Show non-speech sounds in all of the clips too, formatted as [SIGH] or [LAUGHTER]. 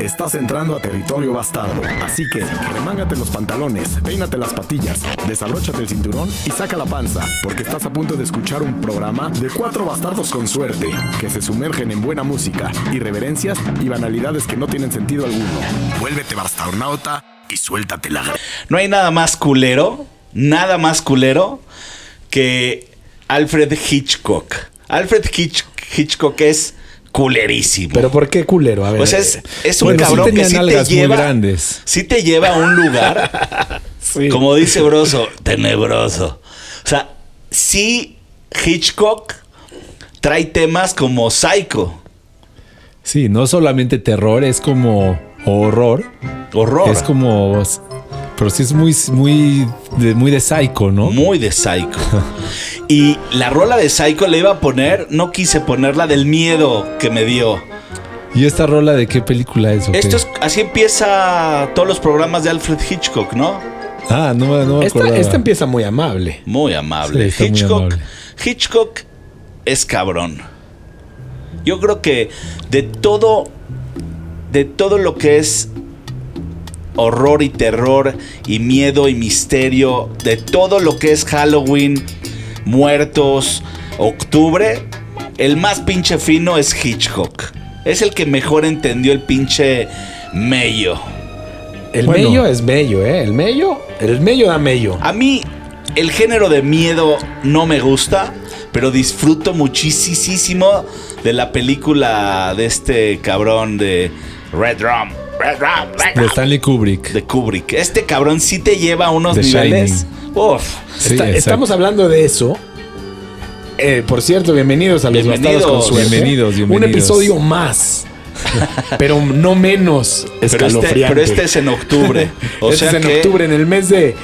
Estás entrando a territorio bastardo. Así que, remángate los pantalones, peínate las patillas, desabróchate el cinturón y saca la panza, porque estás a punto de escuchar un programa de cuatro bastardos con suerte, que se sumergen en buena música, irreverencias y banalidades que no tienen sentido alguno. Vuélvete bastarnauta y suéltate la No hay nada más culero, nada más culero que Alfred Hitchcock. Alfred Hitch- Hitchcock es culerísimo. Pero ¿por qué culero? A ver. o sea, es, es un Bueno, sí cabrón que sí te lleva. grandes. Sí te lleva a un lugar, [LAUGHS] Sí. como dice Broso, tenebroso. O sea, sí, Hitchcock trae temas como Psycho, Sí, no solamente terror, es como horror. horror. Es como. Pero sí es muy, muy, de, muy de psycho, ¿no? Muy de Psycho. Y la rola de Psycho le iba a poner, no quise ponerla del miedo que me dio. ¿Y esta rola de qué película es? Esto es, así empieza todos los programas de Alfred Hitchcock, ¿no? Ah, no, me- no me Esta, esta empieza muy amable. Muy amable. Sí, está muy Hitchcock, amable. Hitchcock es cabrón. Yo creo que de todo, de todo lo que es horror y terror y miedo y misterio, de todo lo que es Halloween, muertos, octubre, el más pinche fino es Hitchcock. Es el que mejor entendió el pinche mello. El Bueno. mello es mello, ¿eh? El mello, el mello da mello. A mí el género de miedo no me gusta, pero disfruto muchísimo de la película de este cabrón de Red Rum. De Stanley Kubrick. de Kubrick. Este cabrón sí te lleva a unos The niveles. Uf. Sí, Está- exacto. estamos hablando de eso. Eh, por cierto, bienvenidos a los Bienvenidos. Con Suerte. Bienvenidos, bienvenidos. Un episodio más. [LAUGHS] pero no menos Pero este, pero este es en octubre. [LAUGHS] O Este sea es en que octubre, en el mes de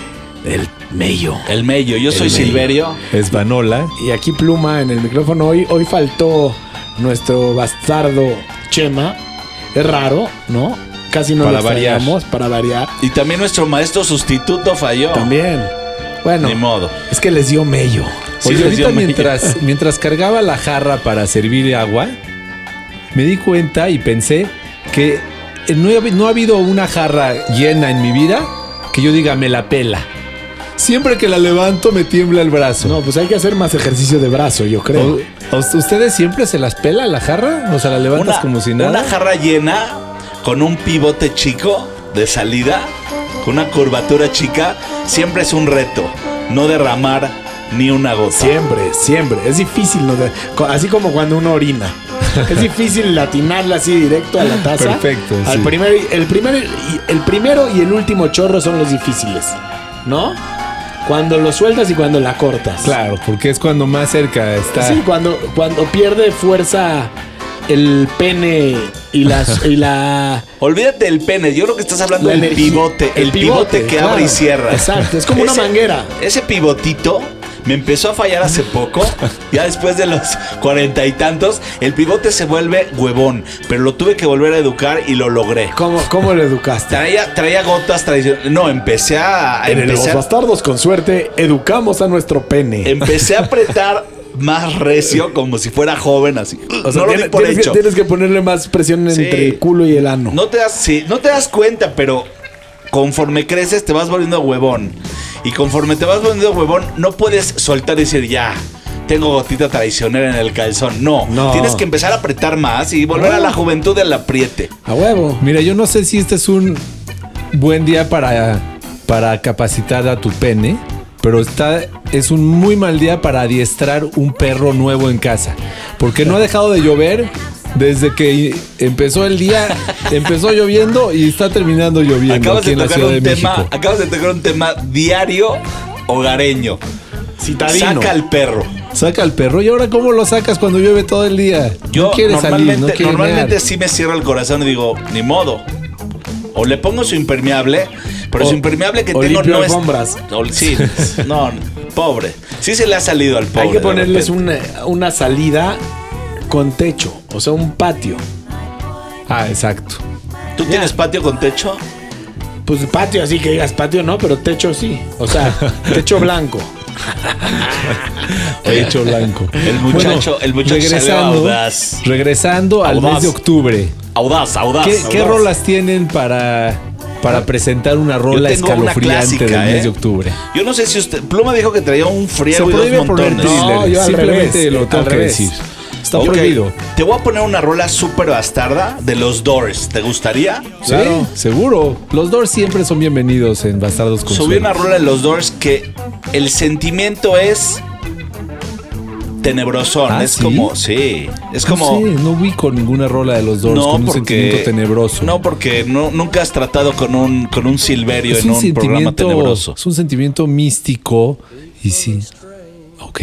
el mello. el mello. Yo soy mello. Silverio. Es Vanola. Y aquí Pluma en el micrófono. Hoy, hoy faltó nuestro bastardo Chema. Es raro, ¿no? Casi no Para lo variar. extrañamos, para variar. Y también nuestro maestro sustituto falló. También. Bueno, Ni modo. es que les dio mello. Sí, Oye, les dio ahorita mello. mientras, [LAUGHS] mientras cargaba la jarra para servir agua, me di cuenta y pensé que no, ha- no ha habido una jarra llena en mi vida que yo diga me la pela. Siempre que la levanto me tiembla el brazo. No, pues hay que hacer más ejercicio de brazo, yo creo. ¿O- o- ¿Ustedes siempre se las pela la jarra? O sea, la levantas Una, como si nada. una jarra llena con un pivote chico de salida, con una curvatura chica, siempre es un reto. No derramar ni una gota. Siempre, siempre. Es difícil, ¿no? De- co- así como cuando uno orina. [LAUGHS] Es difícil latinarla así directo a la taza. Perfecto, Al sí. primer, el, primer, el primero y el último chorro son los difíciles. ¿No? Cuando lo sueltas y cuando la cortas. Claro, porque es cuando más cerca está. Sí, cuando, cuando pierde fuerza el pene y la, y la [LAUGHS] Olvídate del pene, yo creo que estás hablando La del pivote, el, el pivote, pivote, que abre y cierra. Exacto, es como una manguera. Ese pivotito me empezó a fallar hace poco, [LAUGHS] ya después de los cuarenta y tantos, el pivote se vuelve huevón, pero lo tuve que volver a educar y lo logré. ¿Cómo, cómo lo educaste? Traía, traía gotas tradicionales. No, empecé a, En el Los empecé, a- bastardos con suerte educamos a nuestro pene. empecé a apretar [LAUGHS] más recio, [LAUGHS] como si fuera joven, así. O sea, no lo tiene- di por tienes, hecho. Que, tienes que ponerle más presión Sí. entre el culo y el ano. No te das, sí, no te das cuenta, pero conforme creces te vas volviendo huevón. Y conforme te vas volviendo huevón, no puedes soltar y decir ya. Tengo gotita traicionera en el calzón. No, No. tienes que empezar a apretar más y volver a la juventud del apriete. A huevo. Mira, yo no sé si este es un buen día para, para capacitar a tu pene, pero está, es un muy mal día para adiestrar un perro nuevo en casa. Porque no ha dejado de llover desde que empezó el día, empezó lloviendo y está terminando lloviendo Acabas aquí de en la tocar Ciudad de un tema, México. acabas de tocar un tema diario hogareño. Citadino. Saca al perro. Saca al perro y ahora cómo lo sacas cuando llueve todo el día. Yo no quiere salir, normalmente, no quiere normalmente mear. sí me cierra el corazón y digo, ni modo. O le pongo su impermeable, pero O- su impermeable que o tengo no es. alfombras. o- sí, no, pobre. Sí se le ha salido al pobre. Hay que ponerles una, una salida con techo, o sea, un patio. Ah, exacto. ¿Tú tienes patio con techo? Pues patio, así que digas patio no, pero techo sí. O sea, [LAUGHS] techo blanco. Pecho blanco. El muchacho- el muchacho audaz. Regresando al Audaz. mes de octubre. Audaz, audaz. ¿Qué, rolas tienen para, para presentar una rola una escalofriante clásica, del ¿eh? mes de octubre? Yo no sé si usted. Pluma dijo que traía un Se friego y dos poner montones. No, yo al Simplemente revés, lo al tengo que revés. decir. Está prohibido. Te voy a poner una rola súper bastarda de los Doors. ¿Te gustaría? Claro, seguro. Los Doors siempre son bienvenidos en Bastardos con Subí una rola de los Doors que el sentimiento es tenebrosón. ¿Ah, es sí? como, sí, es como. No sé, no ubico ninguna rola de los Doors con un sentimiento tenebroso. No, porque no, nunca has tratado con un, con un silverio es en un, un programa sentimiento, tenebroso. es un sentimiento místico y sí. Ok.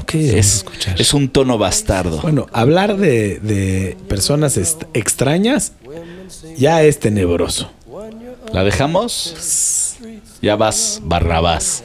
Ok, Es, escuchar. es un tono bastardo. Bueno, hablar de, de personas extrañas ya es tenebroso. ¿La dejamos? Ya vas, Barrabás.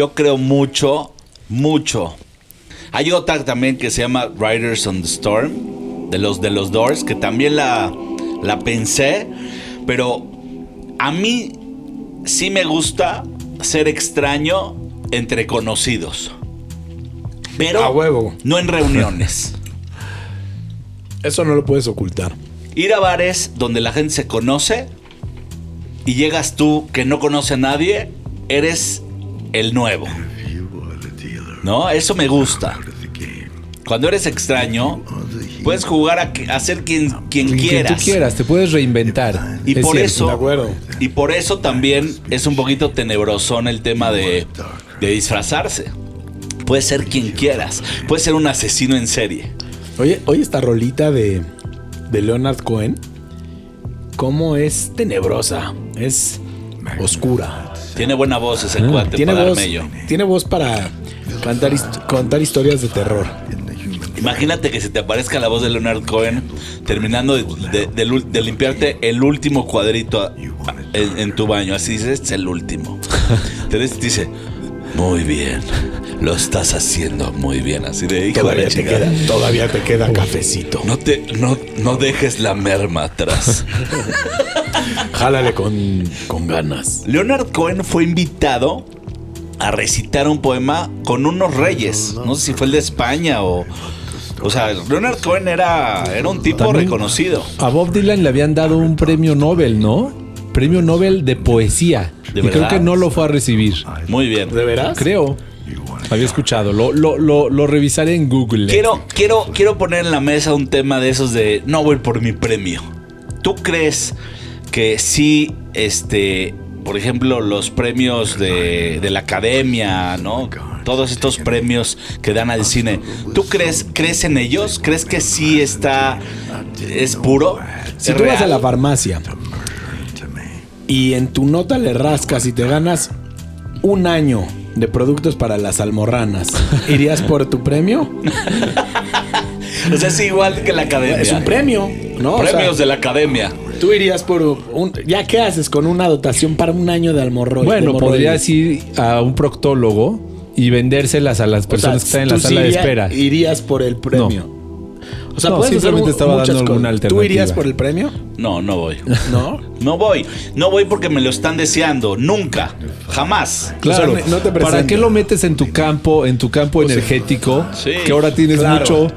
Yo creo mucho, mucho. Hay otra también que se llama Riders on the Storm, de los de los Doors, que también la, la pensé, pero a mí sí me gusta ser extraño entre conocidos. Pero A huevo. no en reuniones. [LAUGHS] Eso no lo puedes ocultar. Ir a bares donde la gente se conoce y llegas tú que no conoce a nadie, eres el nuevo. ¿No? Eso me gusta. Cuando eres extraño, puedes jugar a, que- a ser quien, quien Quien quieras. tú quieras, te puedes reinventar. Y Es por cierto. eso, de acuerdo. y por eso también es un poquito tenebrosón el tema de, de disfrazarse. Puedes ser quien quieras. Puedes ser un asesino en serie. Oye, oye esta rolita de, de Leonard Cohen, cómo es tenebrosa, es oscura. Tiene buena voz ese cuate Ah, Tiene para voz, darme yo. tiene voz para cantar, contar historias de terror. Imagínate que se te aparezca la voz de Leonard Cohen terminando de, limpiarte el último cuadrito en, en tu baño. Así dices, es el último. [LAUGHS] Te dice, muy bien, lo estás haciendo muy bien. Así de hijo de Todavía te, queda, todavía te queda cafecito. No, te, no, no dejes la merma atrás. [LAUGHS] Jálale con, con ganas. Leonard Cohen fue invitado a recitar un poema con unos reyes. No sé si fue el de España o. O sea, Leonard Cohen era, era un tipo También- reconocido. A Bob Dylan le habían dado un premio Nobel, ¿no? Premio Nobel de poesía. ¿De y creo que no lo fue a recibir. Muy bien. ¿De veras? Creo. Había escuchado. Lo, lo, lo, lo revisaré en Google. Quiero, quiero, quiero poner en la mesa un tema de esos de no voy por mi premio. ¿Tú crees que sí, este, por ejemplo, los premios de, de la academia, ¿no? Todos estos premios que dan al cine, ¿tú crees, crees en ellos? ¿Crees que sí está, es puro? Si ¿Es tú vas a la farmacia y en tu nota le rascas y te ganas un año de productos para las almorranas, ¿irías por tu premio? O sea, es igual que la academia. Es un premio, ¿no? O sea, Premios de la academia. Tú irías por un... ¿Ya qué haces con una dotación para un año de almorro? Bueno, de podrías ir a un proctólogo y vendérselas a las O sea, personas que están en la sala sí de espera. Irías por el premio. O sea, No, puedes hacer simplemente mu- estaba muchas dando alguna ¿Tú irías alternativa. por el premio? No, no voy. No. [LAUGHS] No voy. No voy porque me lo están deseando. Nunca. Jamás. Claro, O sea, no te ¿para qué lo metes en tu campo, en tu campo energético? Sí. Que ahora tienes Claro. mucho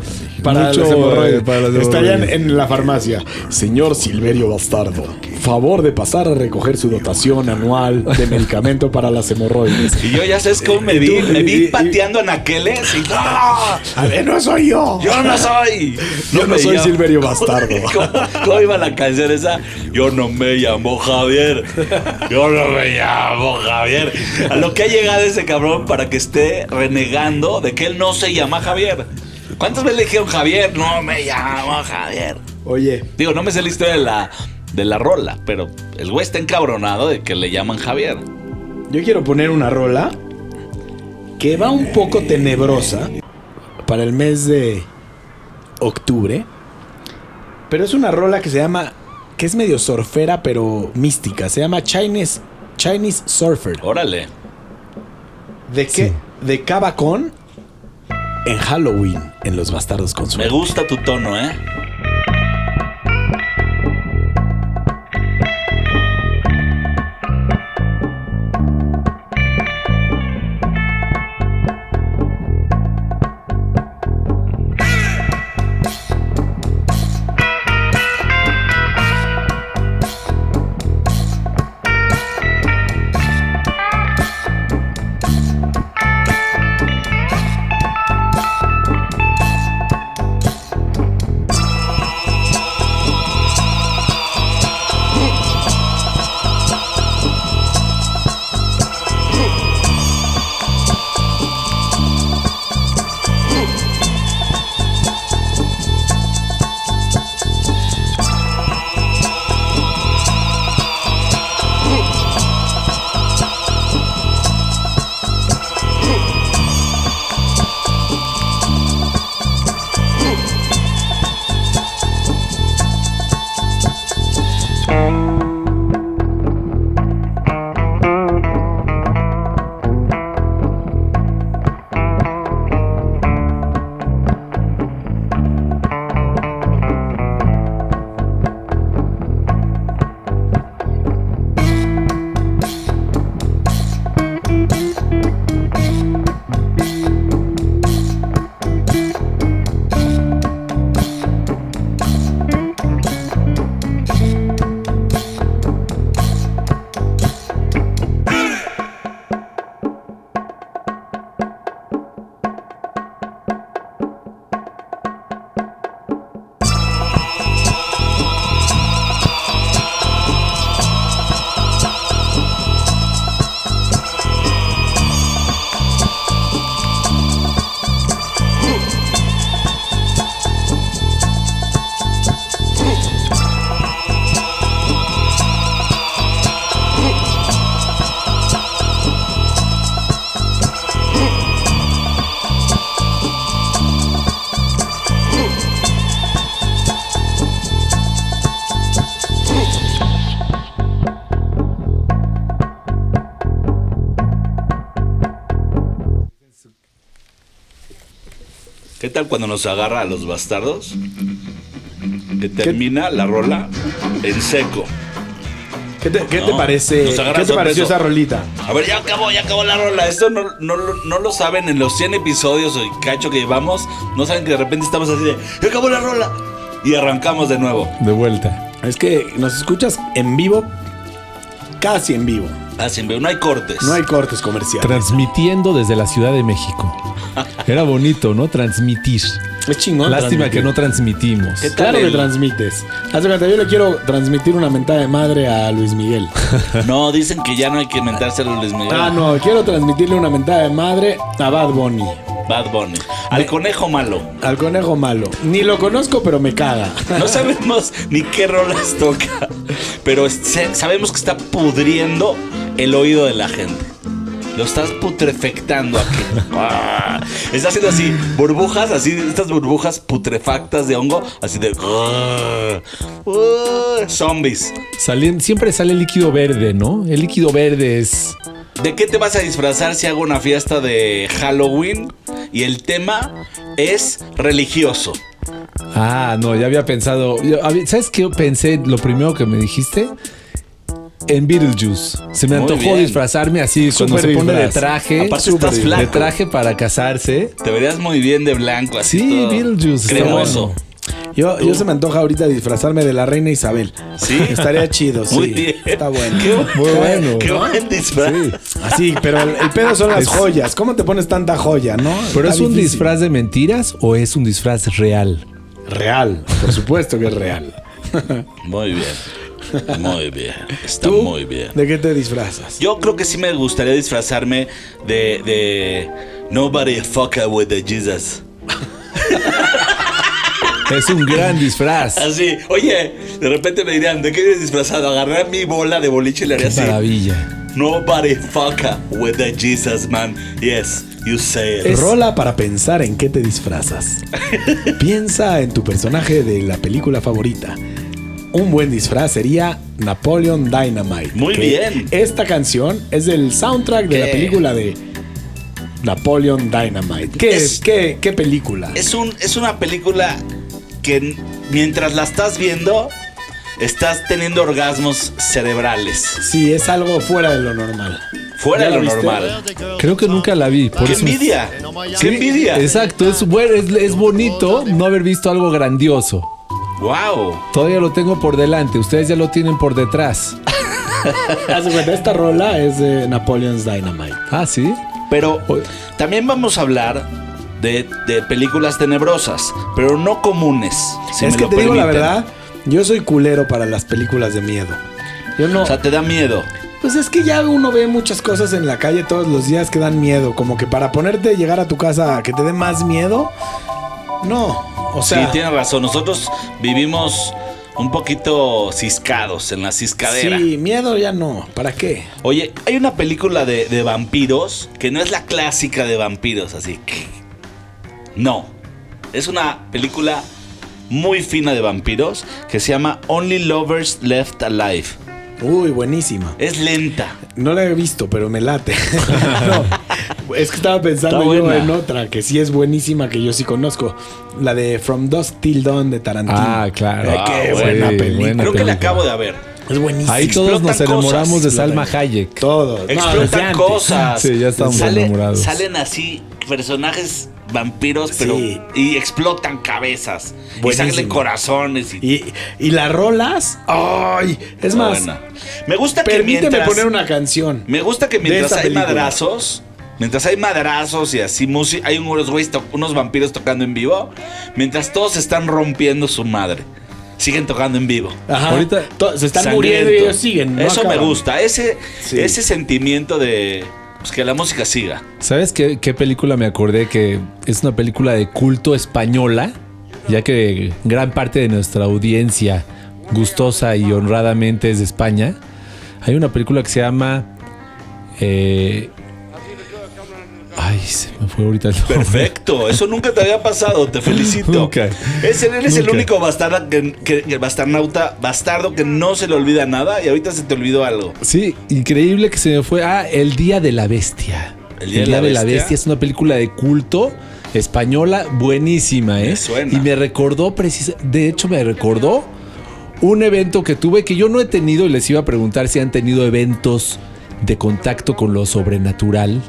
Para mucho, los hemorroides. eh, para Estarían en la farmacia. Señor Silverio Bastardo, favor de pasar a recoger su dotación anual de medicamento para las hemorroides. Y yo ya sabes cómo me vi. Me vi pateando anaqueles y ¡ah! A ver, no soy yo. Yo no soy. Yo no me soy llamo- Silverio Bastardo. [LAUGHS] ¿Cómo, cómo iba la canción esa? Yo no me llamo Javier. Yo no me llamo Javier. A lo que ha llegado ese cabrón para que esté renegando de que él no se llama Javier. ¿Cuántas veces le dijeron Javier? No me llamo Javier. Oye, Digo, no me sé la historia de la, de la rola, pero el güey está encabronado de que le llaman Javier. yo quiero poner una rola que va un poco tenebrosa para el mes de octubre. Pero es una rola que se llama, que es medio surfera, pero mística. Se llama Chinese, Chinese Surfer. Órale. ¿De qué? Sí. De Cabacón en Halloween en Los Bastardos con Me gusta tu tono, ¿eh? ¿Qué tal cuando nos agarra a los bastardos? Que termina la rola en seco. ¿Qué te, qué No, te parece? ¿Qué te pareció esa rolita? A ver, ya acabó, ya acabó la rola. Esto no, no, lo- no lo saben en los 100 episodios o cacho que llevamos. No saben que de repente estamos así de, "Ya acabó la rola. Y arrancamos de nuevo. De vuelta. Es que nos escuchas en vivo, casi en vivo. Ah, no hay cortes. No hay cortes comerciales. Transmitiendo desde la Ciudad de México. [LAUGHS] Era bonito, ¿no? Transmitir. es chingón. Lástima que no transmitimos. ¿Qué tal Claro que el- transmites. Haz de cuenta, yo le quiero transmitir una mentada de madre a Luis Miguel. [LAUGHS] No, dicen que ya no hay que inventárselo a Luis Miguel. Ah, no, quiero transmitirle una mentada de madre a Bad Bunny. Bad Bunny. Al conejo malo. Al conejo malo. Ni lo conozco, pero me caga. No sabemos ni qué rolas toca. pero sabemos que está pudriendo el oído de la gente. Lo estás putrefectando aquí. Ah, está haciendo así, burbujas, así, estas burbujas putrefactas de hongo, así de. ah, ah, zombies. Siempre sale líquido verde, ¿no? El líquido verde es. ¿De qué te vas a disfrazar si hago una fiesta de Halloween y el tema es religioso? Ah, no, ya había pensado. yo ¿Sabes qué pensé? Lo primero que me dijiste. En Beetlejuice. Se me Muy antojó bien. disfrazarme así cuando se pone de traje. Aparte estás de flaco. traje para casarse. Te verías muy bien de blanco, así. Sí, todo Beetlejuice, Cremoso. bueno. Yo, yo se me antoja ahorita disfrazarme de la reina Isabel. Sí. Estaría chido, [LAUGHS] sí. Muy bien. Está bueno. Qué Muy bueno. Qué ¿no? buen disfraz. Así, pero el, el pedo son las Es- joyas. ¿Cómo te pones tanta joya, no? ¿Pero Está es un difícil. disfraz de mentiras o es un disfraz real? real. Por supuesto que es real. Muy bien. Muy bien. Está ¿Tú? muy bien. ¿De qué te disfrazas? Yo creo que sí me gustaría disfrazarme de, de Nobody fuck with the Jesus. [LAUGHS] Es un gran disfraz. Así, oye, de repente me dirían, ¿de qué eres disfrazado? Agarrar mi bola de boliche y le haría Qué así. maravilla. Nobody fuck with the Jesus, man. Yes, you say it. Rola para pensar en qué te disfrazas. [LAUGHS] Piensa en tu personaje de la película favorita. Un buen disfraz sería Napoleon Dynamite. Muy bien. Esta canción es del soundtrack de la película de Napoleon Dynamite. ¿Qué Es- es? ¿Qué, qué película? Es, un, es una película que mientras la estás viendo, estás teniendo orgasmos cerebrales. Sí, es algo fuera de lo normal. Fuera ¿Ya de lo viste? normal. Creo que nunca la vi. Por ¡Qué eso envidia! ¡Qué envidia! Exacto, es, bueno, es, es bonito no haber visto algo grandioso. ¡Wow! Todavía lo tengo por delante, ustedes ya lo tienen por detrás. [LAUGHS] Esta rola es de Napoleon's Dynamite. Ah, sí. Pero también vamos a hablar de, de películas tenebrosas, pero no comunes. si es me que lo te digo la verdad, yo soy culero para las películas de miedo. Yo no. O sea, te da miedo. Pues es que ya uno ve muchas cosas en la calle todos los días que dan miedo. Como que para ponerte llegar a tu casa a que te dé más miedo. No. O sea. sí, tienes razón. Nosotros vivimos un poquito ciscados en la ciscadera. sí, miedo ya no. ¿Para qué? Oye, hay una película de, de vampiros que no es la clásica de vampiros, así que. No. Es una película muy fina de vampiros que se llama Only Lovers Left Alive. Uy, buenísima. Es lenta. No la he visto, pero me late. [LAUGHS] No, es que estaba pensando yo en otra que sí es buenísima, que yo sí conozco. La de From Dusk Till Dawn de Tarantino. Ah, claro. Ay, qué Ah, buena sí, película. buena. Creo que la acabo de ver. Es buenísima. Ahí todos nos enamoramos cosas. de Salma Hayek. Todos. No, Explotan cosas. Sí, ya estamos Sale- enamorados. Salen así personajes vampiros, pero. Sí. Y explotan cabezas. Y Buenísimo. salen corazones. Y, Y, y las rolas, ¡ay! Es Está más, buena. Me gusta que permíteme mientras. poner una canción. Me gusta que mientras hay película. madrazos, mientras hay madrazos y así música, hay unos güeyes, unos vampiros tocando en vivo, mientras todos están rompiendo su madre. Siguen tocando en vivo. Ajá. Ahorita- To- se están Sangriento. muriendo y ellos siguen. no Eso me gusta, ese, Sí. ese sentimiento de pues, que la música siga. ¿Sabes qué, qué película me acordé? Que es una película de culto española, ya que gran parte de nuestra audiencia gustosa y honradamente es de España. Hay una película que se llama... eh, ay, se me fue ahorita el nombre. Perfecto, eso nunca te había pasado, te felicito. [LAUGHS] Nunca. Es, eres el único bastarda que, bastarnauta, bastardo que no se le olvida nada y ahorita se te olvidó algo. Sí, increíble que se me fue. Ah, El Día de la Bestia. El Día de la Bestia. es una película de culto española buenísima, ¿eh? Me suena. Y me recordó precisa, de hecho me recordó un evento que tuve que yo no he tenido y les iba a preguntar si han tenido eventos de contacto con lo sobrenatural.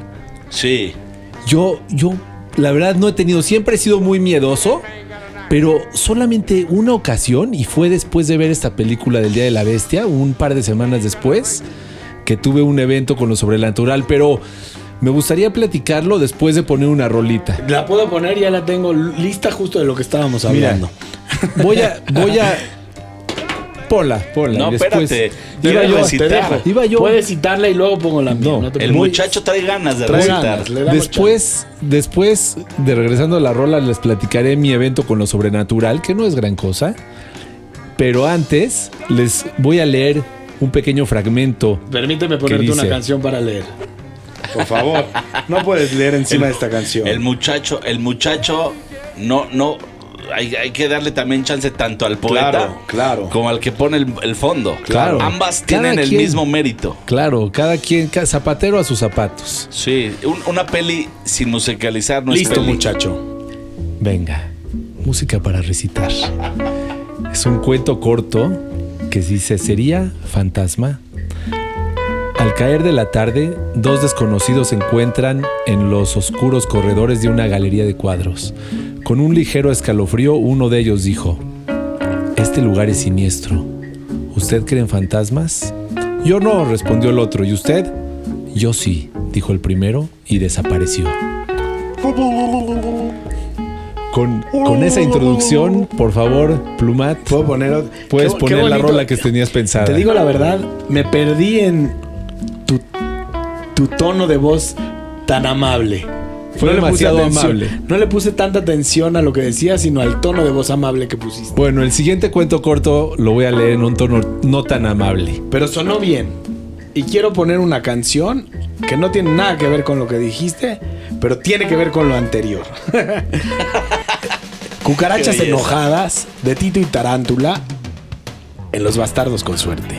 Sí. Yo, yo, la verdad no he tenido, siempre he sido muy miedoso, pero solamente una ocasión, y fue después de ver esta película del Día de la Bestia, un par de semanas después, que tuve un evento con lo sobrenatural, pero me gustaría platicarlo después de poner una rolita. La puedo poner, ya la tengo lista justo de lo que estábamos Mira, hablando. Voy a, voy a. Ponla, ponla. No, después- espérate. Te Iba dejo, a te citar. dejo. Iba yo. Puedes citarla y luego pongo la mía. No, no te El muchacho trae ganas de Trae recitar. ganas, Después, después de regresando a la rola, les platicaré mi evento con lo sobrenatural, que no es gran cosa. Pero antes les voy a leer un pequeño fragmento. Permíteme ¿Qué ponerte una canción para leer. Por favor. [LAUGHS] No puedes leer encima de esta canción. El muchacho, el muchacho, no, no. Hay, hay que darle también chance tanto al poeta Claro, claro. como al que pone el, el fondo. Claro. Ambas Cada tienen el mismo mérito. Claro, cada quien, ca- zapatero a sus zapatos. Sí, un- una peli sin musicalizar no es Listo, peli. muchacho. Venga, música para recitar. Es un cuento corto que dice, ¿sería fantasma? Al caer de la tarde, dos desconocidos se encuentran en los oscuros corredores de una galería de cuadros. Con un ligero escalofrío, uno de ellos dijo, Este lugar es siniestro. ¿Usted cree en fantasmas? Yo no, respondió el otro. ¿Y usted? Yo sí, dijo el primero y desapareció. Con, con esa introducción, por favor, Plumat, ¿Puedo poner ot- puedes Qué- qué poner la rola que tenías pensada. Te digo la verdad, me perdí en tu, tu tono de voz tan amable. Fue puse demasiado atención- amable. No le puse tanta atención a lo que decía, sino al tono de voz amable que pusiste. Bueno, el siguiente cuento corto lo voy a leer en un tono no tan amable. Pero sonó bien. Y quiero poner una canción que no tiene nada que ver con lo que dijiste, pero tiene que ver con lo anterior. [LAUGHS] Cucarachas enojadas de Tito y Tarántula en Los Bastardos con Suerte.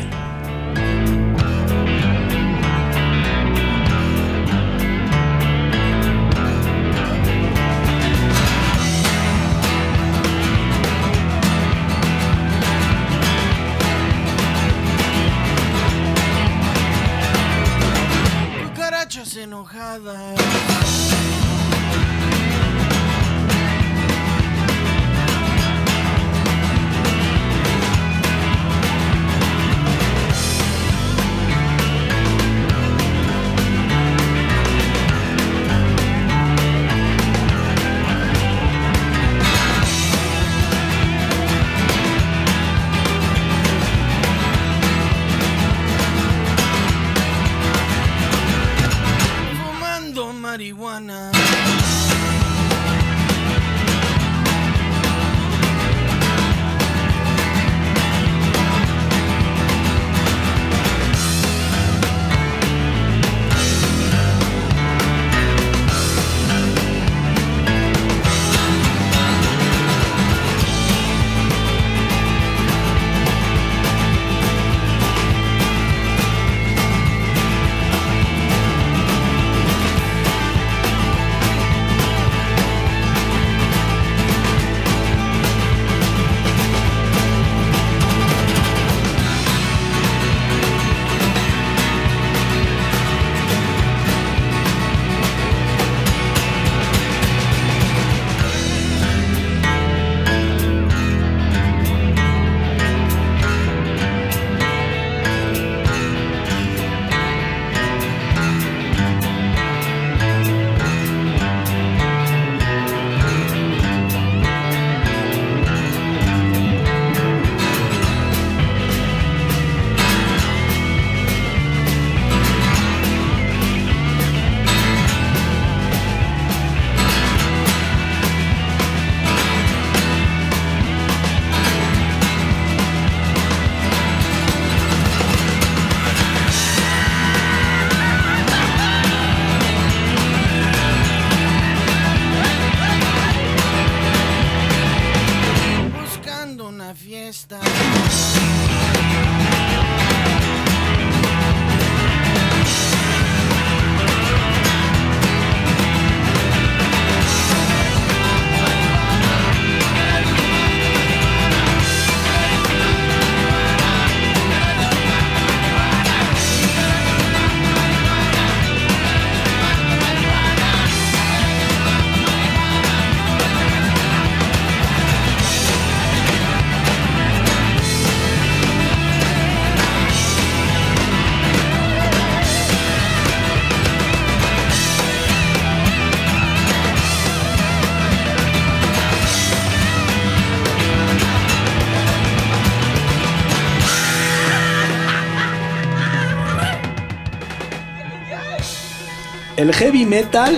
El heavy metal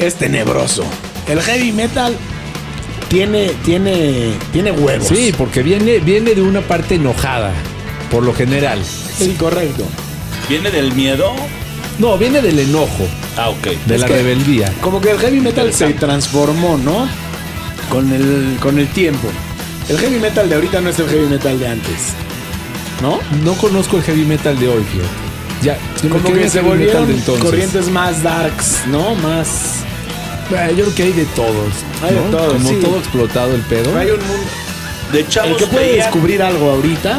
es tenebroso. El heavy metal tiene, tiene, tiene huevos. Sí, porque viene, viene de una parte enojada, por lo general. sí, correcto. ¿Viene del miedo? No, viene del enojo, Ah, ok. de Es la que- rebeldía. Como que el heavy metal se transformó, ¿no? Con el, con el tiempo. El heavy metal de ahorita no es el heavy metal de antes. ¿No? No conozco el heavy metal de hoy, fíjate. Ya, Como que se volvieron de corrientes más darks, ¿no? Más. Ah, Yo creo que hay de todos. Hay de ¿no? todo, Como sí. todo explotado el pedo. Hay un mundo. De El chavos que puede veían, descubrir algo ahorita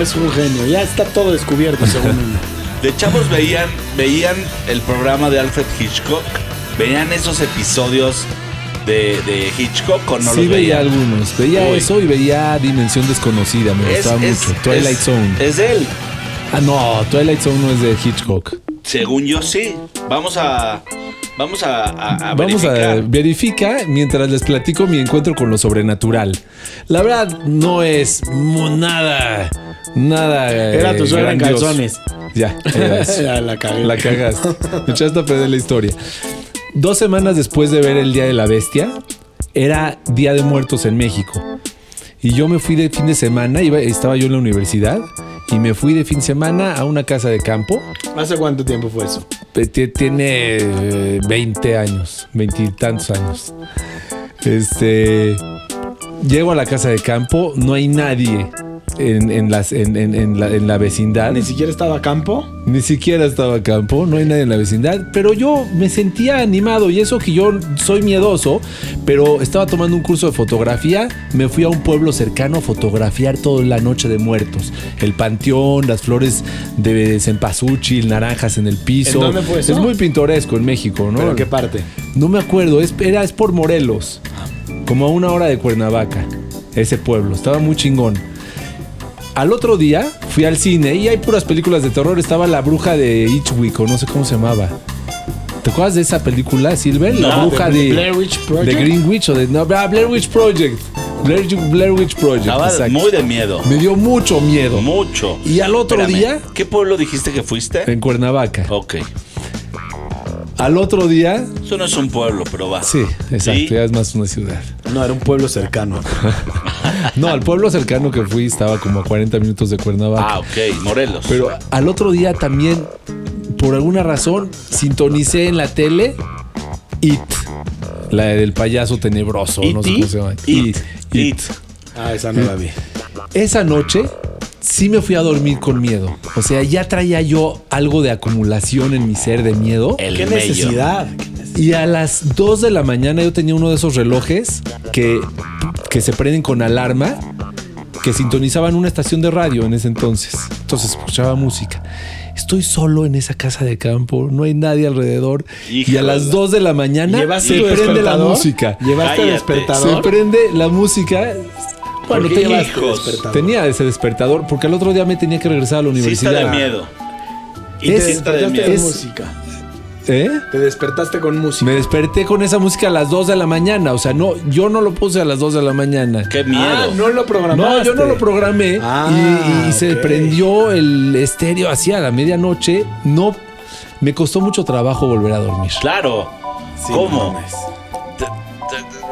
es un genio. Ya está todo descubierto, según [LAUGHS] de chavos veían, veían el programa de Alfred Hitchcock, veían esos episodios de, de Hitchcock o no sí los veía veían. algunos. Veía Uy. eso y veía Dimensión Desconocida. Me Es, gustaba es- mucho. Twilight es- Zone. Es de él. Ah, no. Twilight Zone no es de Hitchcock. Según yo sí. Vamos a vamos a, a- a Vamos verificar. a verifica mientras les platico mi encuentro con lo sobrenatural. La verdad no es nada, nada. Era eh, tu suegra en calzones. Ya, era. [LAUGHS] Ya la cagué. La cagaste. Me echaste a perder la historia. Dos semanas después de ver el Día de la Bestia, era Día de Muertos en México. Y yo me fui de fin de semana, iba, estaba yo en la universidad, y me fui de fin de semana a una casa de campo. ¿Hace cuánto tiempo fue eso? Tie- Tiene eh, 20 años, veintitantos años. Este. Llego a la casa de campo, no hay nadie en, en las, en, en- la, en la vecindad. Ni siquiera estaba a campo. Ni siquiera estaba a campo, no hay nadie en la vecindad, pero yo me sentía animado y eso que yo soy miedoso, pero estaba tomando un curso de fotografía, me fui a un pueblo cercano a fotografiar toda la noche de muertos, el panteón, las flores de cempasúchil, naranjas en el piso. ¿En dónde fue eso? Es muy pintoresco en México, ¿no? ¿Pero qué parte? No me acuerdo, es, era, es por Morelos, como a una hora de Cuernavaca, ese pueblo, estaba muy chingón. Al otro día fui al cine y hay puras películas de terror, estaba la bruja de Hitchwick o no sé cómo se llamaba. ¿Te acuerdas de esa película, Silver? la No, bruja de de, Blair Witch Project. de Greenwich o de no, ah, Blair Witch Project. Blair, Blair Witch Project. Estaba muy de miedo. Me dio mucho miedo. Mucho. Y al otro Espérame, día ¿Qué pueblo dijiste que fuiste? en Cuernavaca. Ok. Al otro día, Eso no es un pueblo, pero va. sí, exacto, Sí. ya es más una ciudad. No, era un pueblo cercano. [LAUGHS] No, al pueblo cercano que fui estaba como a 40 minutos de Cuernavaca. Ah, ok. Morelos. Pero al otro día también, por alguna razón, sintonicé en la tele It. La del payaso tenebroso, no sé cómo se llama. It. It. Ah, esa no la vi. Esa noche sí me fui a dormir con miedo. O sea, ya traía yo algo de acumulación en mi ser de miedo. El ¿Qué mello. necesidad? Y a las 2 de la mañana yo tenía uno de esos relojes que, que se prenden con alarma, que sintonizaban una estación de radio en ese entonces. Entonces escuchaba música. Estoy solo en esa casa de campo, no hay nadie alrededor. y a las 2 de la mañana ¿Llevaste se prende la despertador? música. ¿Llevaste el Cállate. Se despertador? prende la música. Bueno, qué tenía, despertador? tenía ese despertador porque al otro día me tenía que regresar a la Sí está universidad. de miedo. Y te Es- despertaste con es- música. ¿Eh? Te despertaste con música. Me desperté con esa música a las 2 de la mañana. O sea, no, yo no lo puse a las 2 de la mañana. Qué miedo. Ah, no lo programaste. No, yo no lo programé. Ah, y y se prendió el estéreo así a la medianoche. No, me costó mucho trabajo volver a dormir. Claro. Sí, ¿Cómo? mames.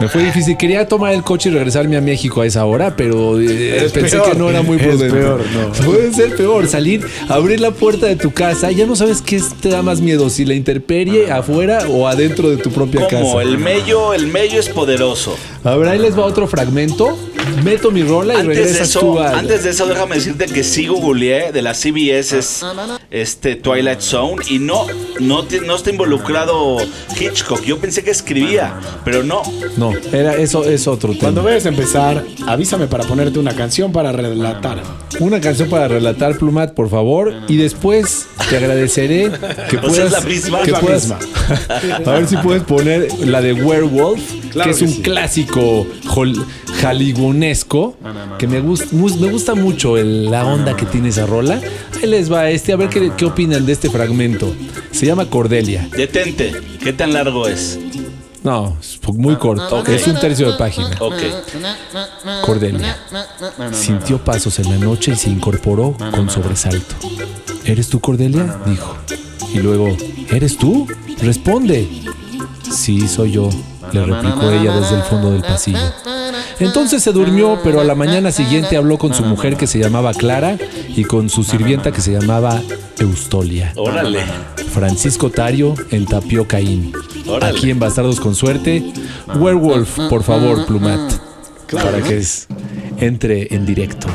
Me fue difícil. Quería tomar el coche y regresarme a México a esa hora, pero eh, Es pensé peor. que no era muy Es prudente. peor, no. [LAUGHS] Puede ser peor. Salir, abrir la puerta de tu casa. Ya no sabes qué te da más miedo, si la intemperie afuera o adentro de tu propia ¿Cómo? casa. El mello, el mello es poderoso. A ver, ahí les va otro fragmento. Meto mi rola y Antes de, regresas eso, tú a... antes de eso, déjame decirte que sí googleé de la CBS es este Twilight Zone y no, no, no está involucrado Hitchcock. Yo pensé que escribía, pero no. No, era eso es otro tema. Cuando vayas a empezar, avísame para ponerte una canción para relatar. Una canción para relatar, Plumat, por favor. Y después te agradeceré que [LAUGHS] O sea, puedas. es la misma. que Es la puedas- misma. [LAUGHS] a ver si puedes poner la de Werewolf, Claro que es que un sí. clásico jaligonesco. Que me, gusta me gusta mucho el- la onda que tiene esa rola. Ahí les va este, a ver qué, qué opinan de este fragmento. Se llama Cordelia. Detente. ¿Qué tan largo es? No, es muy corto. Es un tercio de página. Ok. Cordelia. Sintió pasos en la noche y se incorporó con sobresalto. ¿Eres tú, Cordelia? dijo. Y luego, ¿eres tú? Responde. Sí, soy yo. le replicó ella desde el fondo del pasillo. Entonces se durmió, pero a la mañana siguiente habló con su mujer que se llamaba Clara y con su sirvienta que se llamaba Eustolia. Órale. Francisco Tario en Tapioca Inn. Órale. Aquí en Bastardos con Suerte. Werewolf, por favor, Plumat. para que es- entre en directo.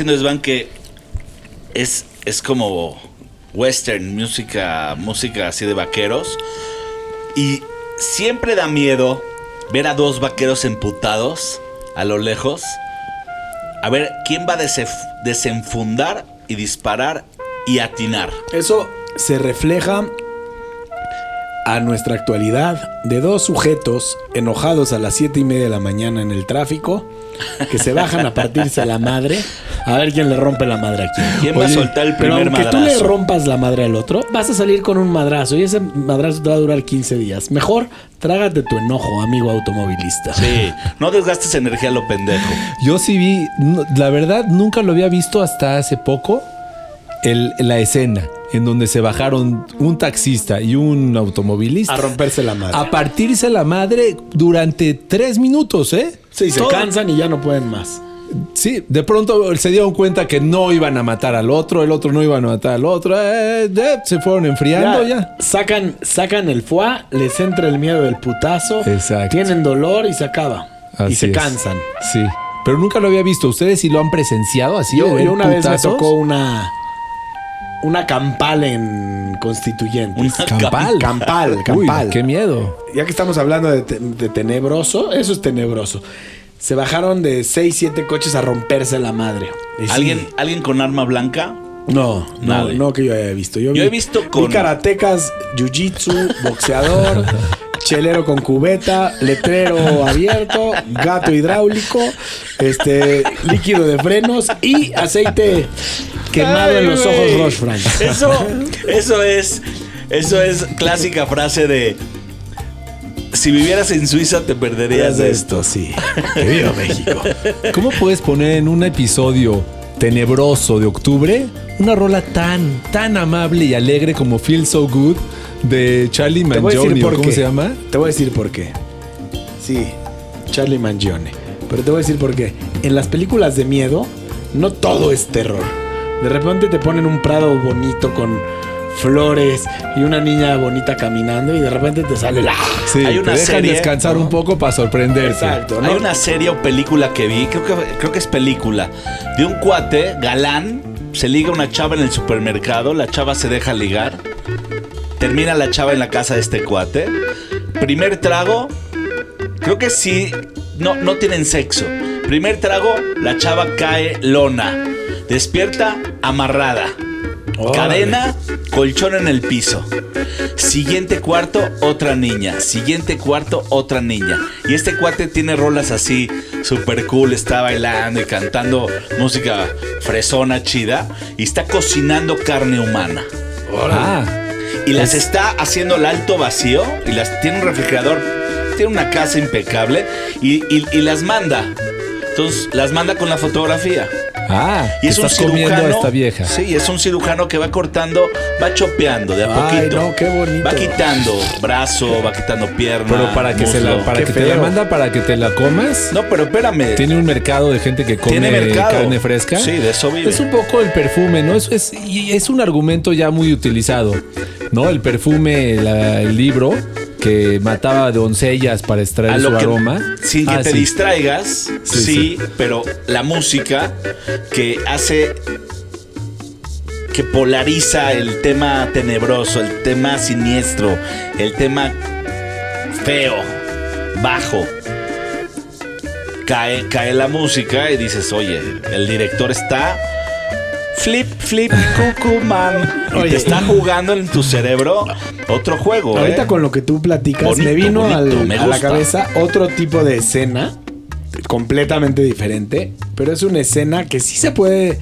Diciendo Svan que es, es como western, música, música así de vaqueros. Y siempre da miedo ver a dos vaqueros emputados a lo lejos. A ver quién va a desenfundar y disparar y atinar. Eso se refleja a nuestra actualidad de dos sujetos enojados a las siete y media de la mañana en el tráfico que se bajan a partirse a la madre a ver quién le rompe la madre a quién. ¿Quién va a Oye, soltar el Pero primer aunque tú le rompas la madre al otro, vas a salir con un madrazo y ese madrazo te va a durar 15 días. Mejor trágate tu enojo, amigo automovilista. Sí, no desgastes energía a lo pendejo. Yo sí vi, la verdad nunca lo había visto hasta hace poco, el- la escena en donde se bajaron un taxista y un automovilista A romperse la madre. a partirse la madre durante tres minutos, ¿eh? Sí, se cansan y ya no pueden más. Sí, de pronto se dieron cuenta que no iban a matar al otro, el otro no iban a matar al otro, eh, ya, se fueron enfriando ya. Sacan, sacan el foie, les entra el miedo del putazo. Exacto. Tienen dolor y se acaba. y se es. cansan. Sí, pero nunca lo había visto. ¿Ustedes sí lo han presenciado así? Yo, yo una vez me tocó una una campal en Constituyentes. Una Campal. Campal, Uy, campal. qué miedo. Ya que estamos hablando de, te- de tenebroso, eso es tenebroso. Se bajaron de 6, 7 coches a romperse la madre. Sí. ¿Alguien, ¿Alguien con arma blanca? No, no, Nadie. no que yo haya visto. Yo, Yo vi- he visto vi con- karatecas, jiu-jitsu, boxeador, [LAUGHS] chelero con cubeta, letrero abierto, gato hidráulico, este líquido de frenos y aceite quemado en los ojos Roche Frank. Eso, eso es, eso es clásica frase de si vivieras en Suiza te perderías de esto. sí. Que viva México. ¿Cómo puedes poner en un episodio tenebroso de octubre una rola tan, tan amable y alegre como Feel So Good de Charlie Mangione? ¿Cómo qué. se llama? Te voy a decir por qué. Sí, Charlie Mangione. Pero te voy a decir por qué. En las películas de miedo, no todo es terror. De repente te ponen un prado bonito con flores y una niña bonita caminando y de repente te sale la... Sí, Hay una te dejan serie, descansar un poco para sorprenderte. Exacto, ¿no? Hay una serie o película que vi, creo que, creo que es película, de un cuate galán, se liga una chava en el supermercado, la chava se deja ligar, termina la chava en la casa de este cuate, primer trago, creo que sí, no, no tienen sexo, Primer trago, la chava cae lona. Despierta amarrada. Cadena, colchón en el piso. Siguiente cuarto, otra niña. Siguiente cuarto, otra niña. Y este cuate tiene rolas así, super cool. Está bailando y cantando música fresona, chida. Y está cocinando carne humana. Ah, Y las está haciendo el alto vacío. Y las tiene un refrigerador. Tiene una casa impecable. Y, y- y las manda. Entonces las manda con la fotografía. Ah, Y es un estás comiendo cirujano. a esta vieja. Sí, es un cirujano que va cortando, va chopeando de a Ay, poquito. no, qué bonito. Va quitando brazo, va quitando pierna. Pero para que se la, para Qué que te la manda para que te la comas. No, pero espérame. Tiene un mercado de gente que come carne fresca. Sí, de eso vive. Es un poco el perfume, ¿no? Es, es, y es un argumento ya muy utilizado, ¿no? El perfume, la- el libro que mataba doncellas para extraer a su que, aroma. Sin que Ah, te sí. distraigas, sí, Sí, pero la música que hace que polariza el tema tenebroso, el tema siniestro, el tema feo, bajo. Cae, cae la música y dices, oye, el director está flip, flip, cuckoo man. Y Oye. te está jugando en tu cerebro otro juego. Ahorita ¿eh? con lo que tú platicas, Bonito, me vino bonito, al- me a la cabeza otro tipo de escena, completamente diferente, pero es una escena que sí se puede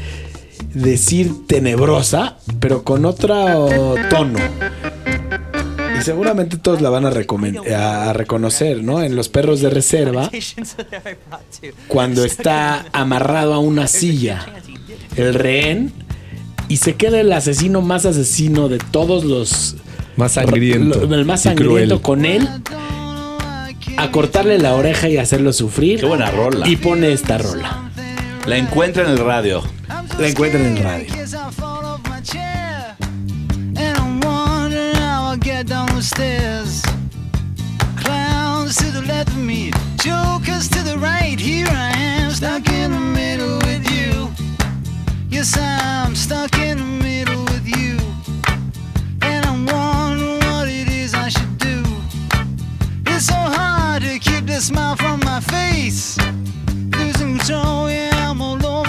decir tenebrosa, pero con otro tono. Y seguramente todos la van a- a reconocer, ¿no? En los perros de reserva, cuando está amarrado a una silla, el rehén, y se queda el asesino más asesino de todos los Más sangriento. lo- el más sangriento con él a cortarle la oreja y hacerlo sufrir. Qué buena rola. Y pone esta rola. La encuentra en el radio. La encuentran en el radio. Clowns to the left of me, jokers to the right. Here I am, stuck in the middle with Yes, I'm stuck in the middle with you. And I'm wondering what it is I should do. It's so hard to keep the smile from my face. Losing control, yeah, I'm all over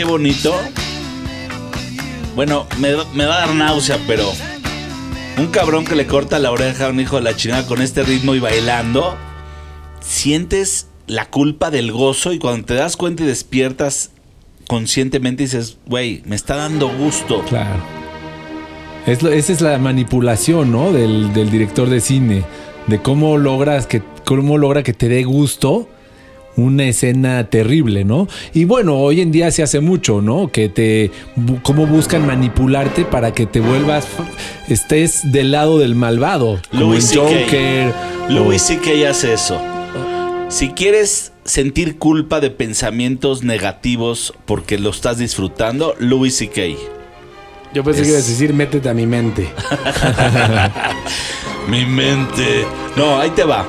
qué bonito. Bueno, me, va a dar náusea, pero un cabrón que le corta la oreja a un hijo de la chingada con este ritmo y bailando. sientes la culpa del gozo y cuando te das cuenta y despiertas conscientemente dices, güey, me está dando gusto. Claro. Es esa es la manipulación, ¿no? Del, del director de cine. De cómo logras que, cómo logra que te dé gusto una escena terrible, ¿no? Y bueno, hoy en día se hace mucho, ¿no? Que te. cómo buscan manipularte para que te vuelvas. estés del lado del malvado. Como Louis. Joker. Louis C.K. hace eso. Si quieres sentir culpa de pensamientos negativos porque lo estás disfrutando, Louis C.K. Yo pensé Es- que ibas a decir, métete a mi mente. [LAUGHS] Mi mente. No, ahí te va.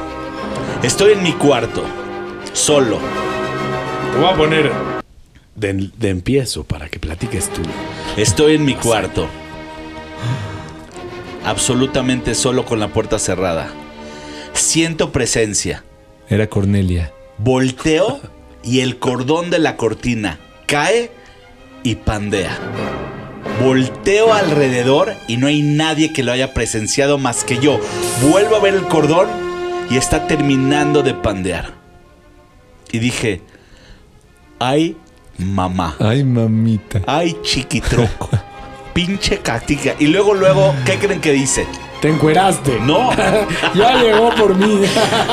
Estoy en mi cuarto, solo. Te voy a poner de, de empiezo para que platiques tú. Estoy en mi cuarto. Absolutamente solo con la puerta cerrada. Siento presencia. Era Cornelia. Volteo y el cordón de la cortina cae y pandea. Volteo alrededor y no hay nadie que lo haya presenciado más que yo. Vuelvo a ver el cordón y está terminando de pandear. Y dije, ay mamá, Ay, mamita. ay chiquitroco, [LAUGHS] pinche catica. Y luego, luego, ¿qué creen que dice? Te encueraste. No, [LAUGHS] ya llegó por mí.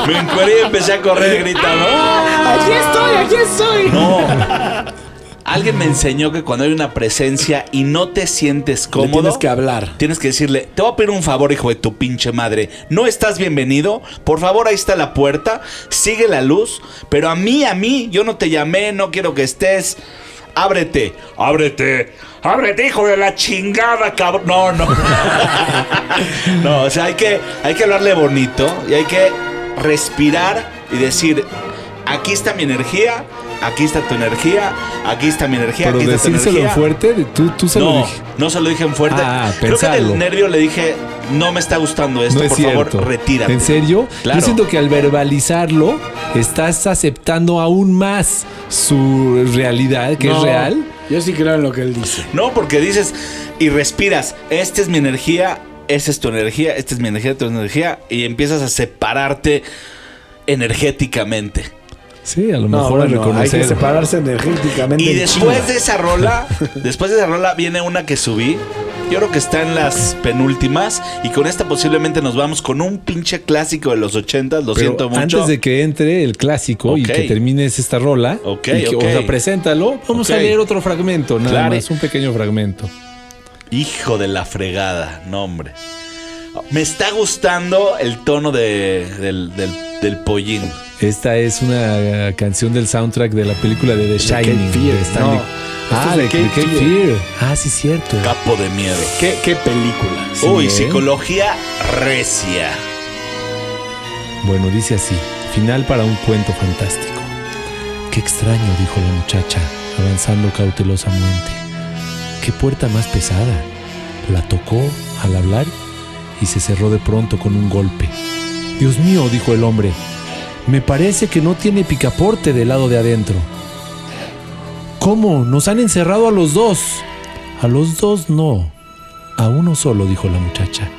me encueré y empecé a correr gritando. "¡Ah!". aquí estoy, aquí estoy. No. [LAUGHS] Alguien me enseñó que cuando hay una presencia y no te sientes Le cómodo, tienes que hablar. tienes que decirle, te voy a pedir un favor, hijo de tu pinche madre. No estás bienvenido. Por favor, ahí está la puerta. Sigue la luz. Pero a mí, a mí, yo no te llamé, no quiero que estés. Ábrete, ábrete, ábrete, hijo de la chingada, cabrón. No, no. [LAUGHS] no, o sea, hay que, hay que hablarle bonito y hay que respirar y decir, aquí está mi energía, aquí está tu energía, aquí está mi energía, Pero aquí está tu decírselo energía. fuerte, de- tú, tú se lo No, dije. no se lo dije en fuerte. Ah, Creo que del nervio le dije, no me está gustando esto, no es por cierto. favor, retírate. ¿En serio? Claro. Yo siento que al verbalizarlo, estás aceptando aún más su realidad, que es real. Yo sí creo en lo que él dice. No, porque dices y respiras, esta es mi energía, esta es tu energía, esta es mi energía, tu energía, y empiezas a separarte energéticamente. Sí, a lo No, mejor a bueno, hay reconocer. que separarse energéticamente. Y en después de esa rola, [LAUGHS] después de esa rola viene una que subí. Yo creo que está en las penúltimas. Y con esta posiblemente nos vamos con un pinche clásico de los 80. Lo Pero siento mucho. antes de que entre el clásico y que termines esta rola, Ok, y que- ok. o sea, preséntalo, vamos a leer otro fragmento, nada Claro. más, un pequeño fragmento. Hijo de la fregada, no hombre. Me está gustando el tono de- del, del, del pollín. Esta es una eh, canción del soundtrack de la película de The Shining. Fear, de Stanley. no. Ah, de es de Cape Cape Fear. Ah, sí, cierto. Capo de miedo. ¿Qué, qué película? Uy, ¿eh? psicología recia. Bueno, dice así: final para un cuento fantástico. Qué extraño, dijo la muchacha, avanzando cautelosamente. Qué puerta más pesada. La tocó al hablar y se cerró de pronto con un golpe. Dios mío, dijo el hombre, me parece que no tiene picaporte del lado de adentro. ¿Cómo? Nos han encerrado a los dos. A los dos no. A uno solo, dijo la muchacha.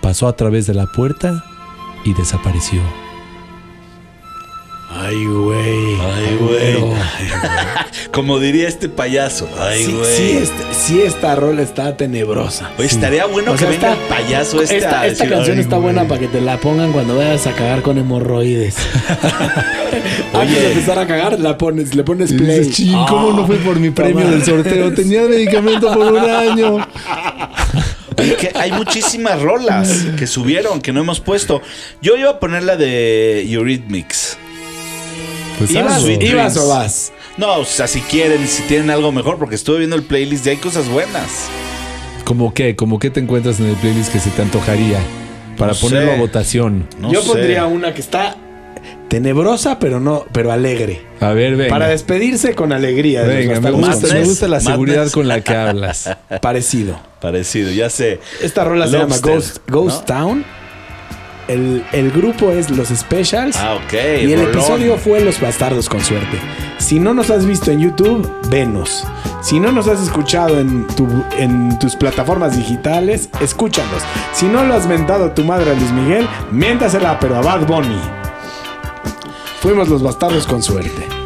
Pasó a través de la puerta y desapareció. Ay, güey. Ay, güey. [LAUGHS] Como diría este payaso. Ay, Sí, güey. sí, este- sí, esta rola está tenebrosa. Oye, estaría bueno O sea, que venga está- el payaso esta esta decir, canción "Ay, está güey". buena para que te la pongan cuando vayas a cagar con hemorroides. [LAUGHS] [LAUGHS] Antes de empezar a cagar, la pones, le pones play. dices, "Chin, ¿cómo no fue por mi premio del sorteo? Tenía medicamento por un año. Que hay muchísimas rolas que subieron, que no hemos puesto. Yo iba a poner la de Eurythmics. Pues ¿Ibas, o vas? No, o sea, si quieren, si tienen algo mejor, porque estuve viendo el playlist y hay cosas buenas. ¿Cómo qué? ¿Cómo qué te encuentras en el playlist que se te antojaría? Para No ponerlo sé. a votación. No Yo sé. pondría una que está tenebrosa, pero no, pero alegre. A ver, venga. Para despedirse con alegría. venga, me gusta, Madness, me gusta la seguridad Madness. con la que hablas. Parecido. Parecido, ya sé. Esta rola se llama Ghost, Ghost ¿no? Town. El, el grupo es Los Specials. Ah, ok. y el episodio fue Los Bastardos con Suerte. Si no nos has visto en YouTube, venos. Si no nos has escuchado en, tu, en tus plataformas digitales, escúchanos. Si no lo has mentado a tu madre a Luis Miguel, miéntasela, pero a Bad Bunny. Fuimos los bastardos con suerte.